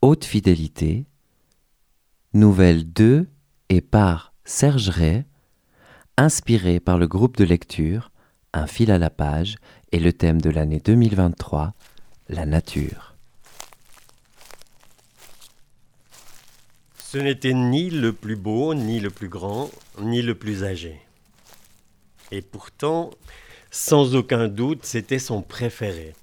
Haute fidélité, nouvelle de et par Serge Ray, inspirée par le groupe de lecture Un fil à la page et le thème de l'année 2023, la nature. Ce n'était ni le plus beau, ni le plus grand, ni le plus âgé. Et pourtant, sans aucun doute, c'était son préféré.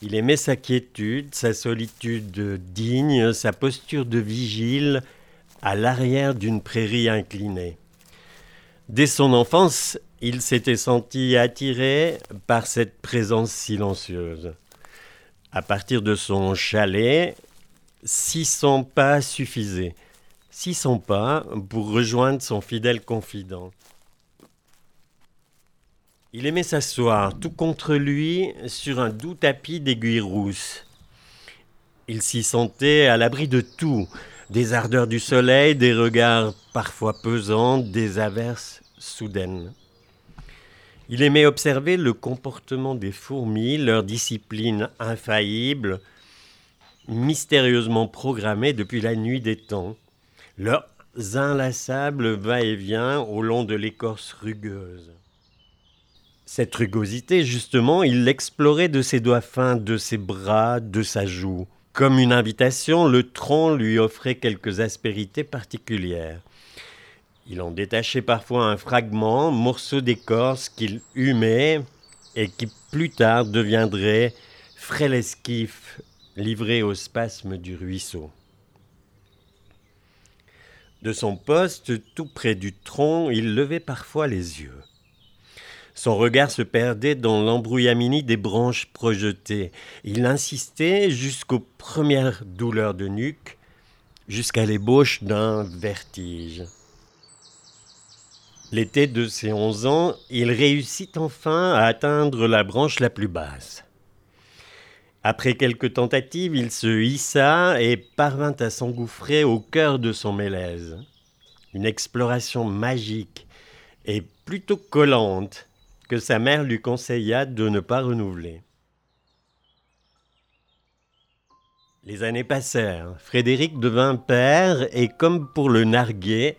Il aimait sa quiétude, sa solitude digne, sa posture de vigile à l'arrière d'une prairie inclinée. Dès son enfance, il s'était senti attiré par cette présence silencieuse. À partir de son chalet, 600 pas suffisaient. 600 pas pour rejoindre son fidèle confident. Il aimait s'asseoir tout contre lui sur un doux tapis d'aiguilles rousses. Il s'y sentait à l'abri de tout, des ardeurs du soleil, des regards parfois pesants, des averses soudaines. Il aimait observer le comportement des fourmis, leur discipline infaillible, mystérieusement programmée depuis la nuit des temps, leurs inlassables va-et-vient au long de l'écorce rugueuse. Cette rugosité, justement, il l'explorait de ses doigts fins, de ses bras, de sa joue. Comme une invitation, le tronc lui offrait quelques aspérités particulières. Il en détachait parfois un fragment, morceau d'écorce qu'il humait et qui plus tard deviendrait frêle esquif livré au spasme du ruisseau. De son poste, tout près du tronc, il levait parfois les yeux. Son regard se perdait dans l'embrouillamini des branches projetées. Il insistait jusqu'aux premières douleurs de nuque, jusqu'à l'ébauche d'un vertige. L'été de ses onze ans, il réussit enfin à atteindre la branche la plus basse. Après quelques tentatives, il se hissa et parvint à s'engouffrer au cœur de son mélèze. Une exploration magique et plutôt collante que sa mère lui conseilla de ne pas renouveler. Les années passèrent. Frédéric devint père et comme pour le narguer,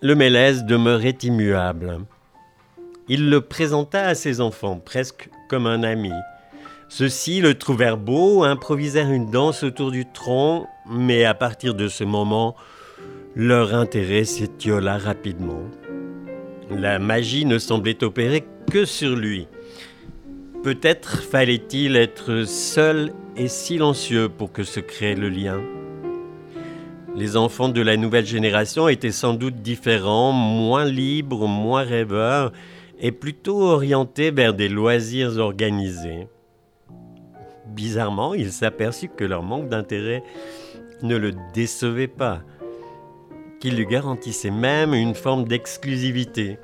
le Mélèze demeurait immuable. Il le présenta à ses enfants presque comme un ami. Ceux-ci le trouvèrent beau, improvisèrent une danse autour du tronc, mais à partir de ce moment, leur intérêt s'étiola rapidement. La magie ne semblait opérer que sur lui. Peut-être fallait-il être seul et silencieux pour que se crée le lien. Les enfants de la nouvelle génération étaient sans doute différents, moins libres, moins rêveurs, et plutôt orientés vers des loisirs organisés. Bizarrement, il s'aperçut que leur manque d'intérêt ne le décevait pas qui lui garantissait même une forme d'exclusivité.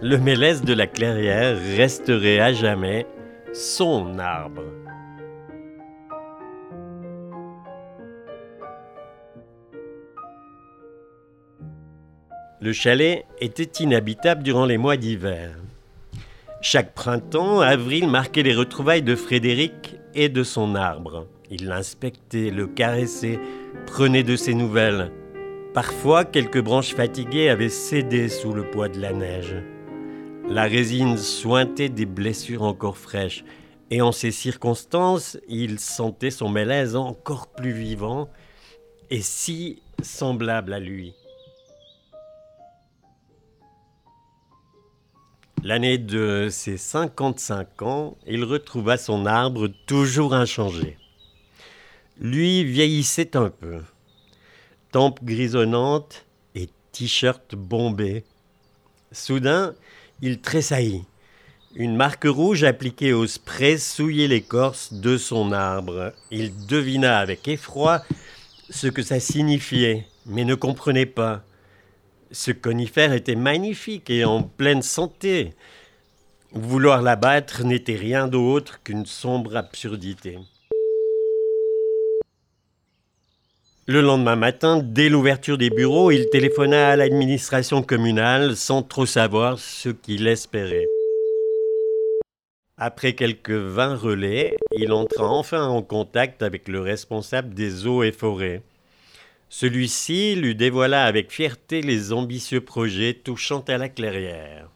Le mélèze de la clairière resterait à jamais son arbre. Le chalet était inhabitable durant les mois d'hiver. Chaque printemps, avril marquait les retrouvailles de Frédéric et de son arbre. Il l'inspectait, le caressait, prenait de ses nouvelles. Parfois, quelques branches fatiguées avaient cédé sous le poids de la neige. La résine sointait des blessures encore fraîches, et en ces circonstances, il sentait son malaise encore plus vivant et si semblable à lui. L'année de ses 55 ans, il retrouva son arbre toujours inchangé. Lui vieillissait un peu tempe grisonnante et t-shirt bombé. Soudain, il tressaillit. Une marque rouge appliquée au spray souillait l'écorce de son arbre. Il devina avec effroi ce que ça signifiait, mais ne comprenait pas. Ce conifère était magnifique et en pleine santé. Vouloir l'abattre n'était rien d'autre qu'une sombre absurdité. Le lendemain matin, dès l'ouverture des bureaux, il téléphona à l'administration communale sans trop savoir ce qu'il espérait. Après quelques vingt relais, il entra enfin en contact avec le responsable des eaux et forêts. Celui-ci lui dévoila avec fierté les ambitieux projets touchant à la clairière.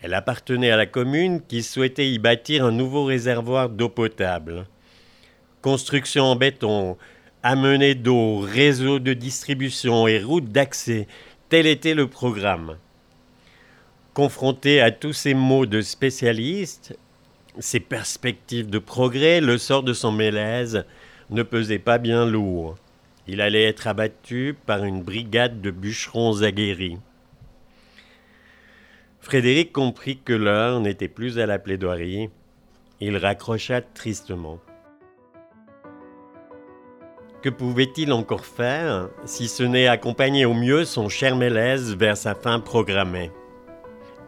Elle appartenait à la commune qui souhaitait y bâtir un nouveau réservoir d'eau potable. Construction en béton, amenée d'eau, réseau de distribution et route d'accès, tel était le programme. Confronté à tous ces mots de spécialistes, ces perspectives de progrès, le sort de son mélèze ne pesait pas bien lourd. Il allait être abattu par une brigade de bûcherons aguerris. Frédéric comprit que l'heure n'était plus à la plaidoirie. Il raccrocha tristement. Que pouvait-il encore faire si ce n'est accompagner au mieux son cher Mélèze vers sa fin programmée?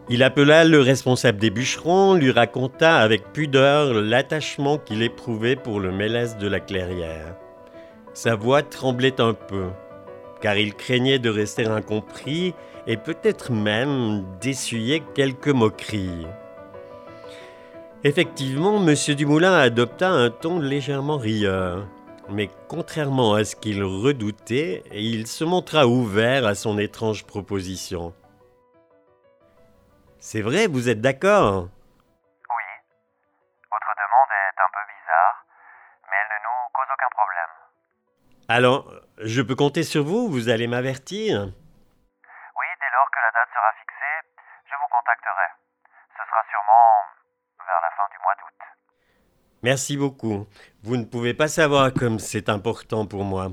Il appela le responsable des bûcherons, lui raconta avec pudeur l'attachement qu'il éprouvait pour le mélèze de la clairière. Sa voix tremblait un peu, car il craignait de rester incompris et peut-être même d'essuyer quelques moqueries. Effectivement, M. Dumoulin adopta un ton légèrement rieur, mais contrairement à ce qu'il redoutait, il se montra ouvert à son étrange proposition. C'est vrai, vous êtes d'accord? Oui. Votre demande est un peu bizarre, mais elle ne nous cause aucun problème. Alors, je peux compter sur vous Vous allez m'avertir? Oui, dès lors que la date sera fixée, je vous contacterai. Merci beaucoup. Vous ne pouvez pas savoir comme c'est important pour moi.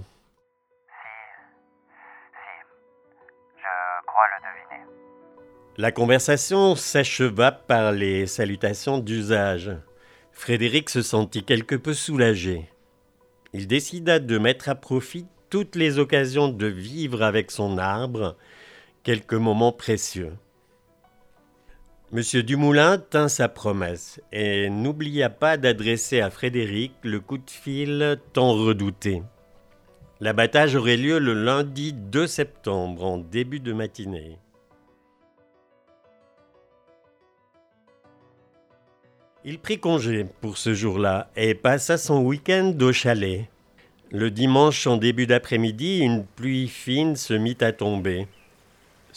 La conversation s'acheva par les salutations d'usage. Frédéric se sentit quelque peu soulagé. Il décida de mettre à profit toutes les occasions de vivre avec son arbre quelques moments précieux. Monsieur Dumoulin tint sa promesse et n'oublia pas d'adresser à Frédéric le coup de fil tant redouté. L'abattage aurait lieu le lundi 2 septembre en début de matinée. Il prit congé pour ce jour-là et passa son week-end au chalet. Le dimanche en début d'après-midi, une pluie fine se mit à tomber.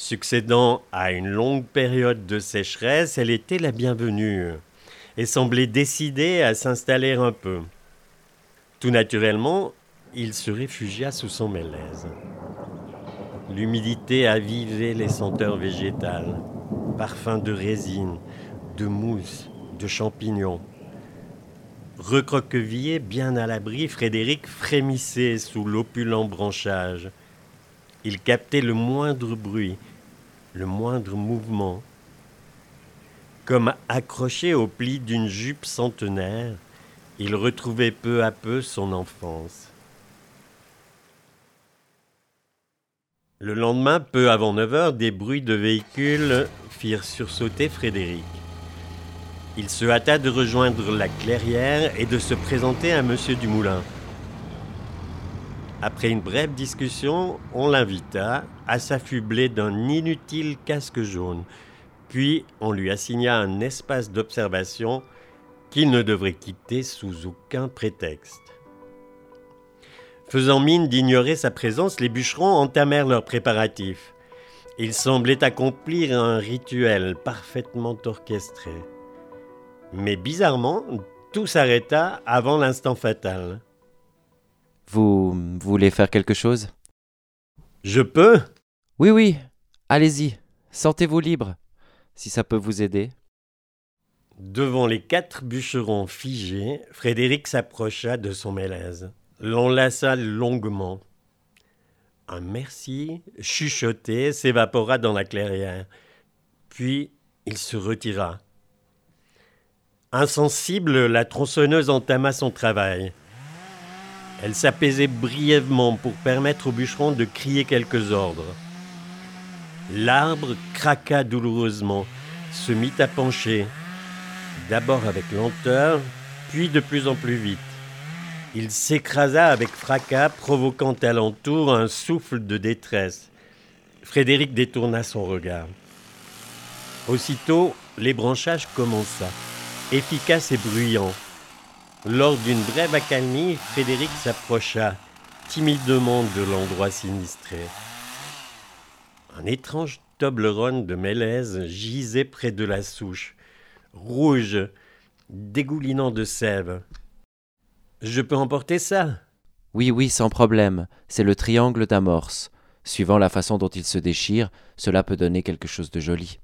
Succédant à une longue période de sécheresse, elle était la bienvenue et semblait décidée à s'installer un peu. Tout naturellement, il se réfugia sous son mélèze. L'humidité avivait les senteurs végétales, parfums de résine, de mousse, de champignons. Recroquevillé, bien à l'abri, Frédéric frémissait sous l'opulent branchage. Il captait le moindre bruit, le moindre mouvement. Comme accroché au pli d'une jupe centenaire, il retrouvait peu à peu son enfance. Le lendemain, peu avant 9 heures, des bruits de véhicules firent sursauter Frédéric. Il se hâta de rejoindre la clairière et de se présenter à Monsieur Dumoulin. Après une brève discussion, on l'invita à s'affubler d'un inutile casque jaune, puis on lui assigna un espace d'observation qu'il ne devrait quitter sous aucun prétexte. Faisant mine d'ignorer sa présence, les bûcherons entamèrent leurs préparatifs. Ils semblaient accomplir un rituel parfaitement orchestré. Mais bizarrement, tout s'arrêta avant l'instant fatal. Vous voulez faire quelque chose? Je peux? Oui, oui. Allez-y. Sentez-vous libre, si ça peut vous aider. Devant les quatre bûcherons figés, Frédéric s'approcha de son mélèze, l'enlaça longuement. Un merci chuchoté s'évapora dans la clairière. Puis il se retira. Insensible, la tronçonneuse entama son travail. Elle s'apaisait brièvement pour permettre au bûcheron de crier quelques ordres. L'arbre craqua douloureusement, se mit à pencher, d'abord avec lenteur, puis de plus en plus vite. Il s'écrasa avec fracas, provoquant alentour un souffle de détresse. Frédéric détourna son regard. Aussitôt, l'ébranchage commença. efficace et bruyant. Lors d'une brève accalmie, Frédéric s'approcha timidement de l'endroit sinistré. Un étrange Toblerone de mélèze gisait près de la souche, rouge, dégoulinant de sève. Je peux emporter ça? Oui, oui, sans problème. C'est le triangle d'amorce. Suivant la façon dont il se déchire, cela peut donner quelque chose de joli.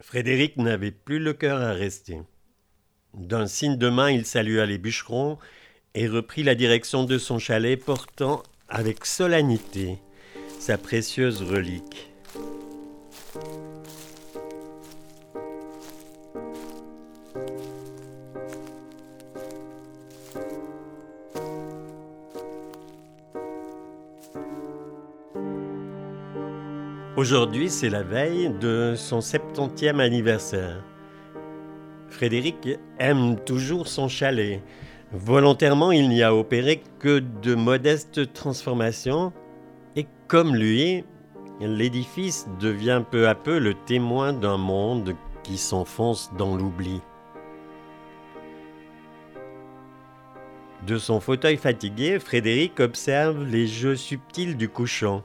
Frédéric n'avait plus le cœur à rester. D'un signe de main, il salua les bûcherons et reprit la direction de son chalet, portant avec solennité sa précieuse relique. Aujourd'hui, c'est la veille de son 70e anniversaire. Frédéric aime toujours son chalet. Volontairement, il n'y a opéré que de modestes transformations. Et comme lui, l'édifice devient peu à peu le témoin d'un monde qui s'enfonce dans l'oubli. De son fauteuil fatigué, Frédéric observe les jeux subtils du couchant.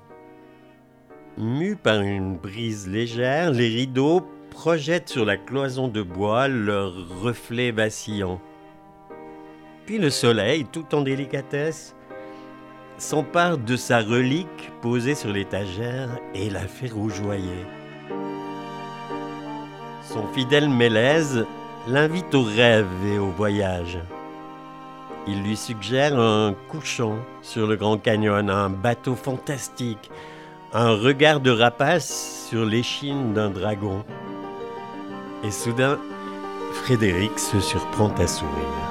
Mus par une brise légère, les rideaux projettent sur la cloison de bois leurs reflets vacillants. Puis le soleil, tout en délicatesse, s'empare de sa relique posée sur l'étagère et la fait rougeoyer. Son fidèle Mélèze l'invite au rêve et au voyage. Il lui suggère un couchant sur le Grand Canyon, un bateau fantastique, un regard de rapace sur l'échine d'un dragon. Et soudain, Frédéric se surprend à sourire.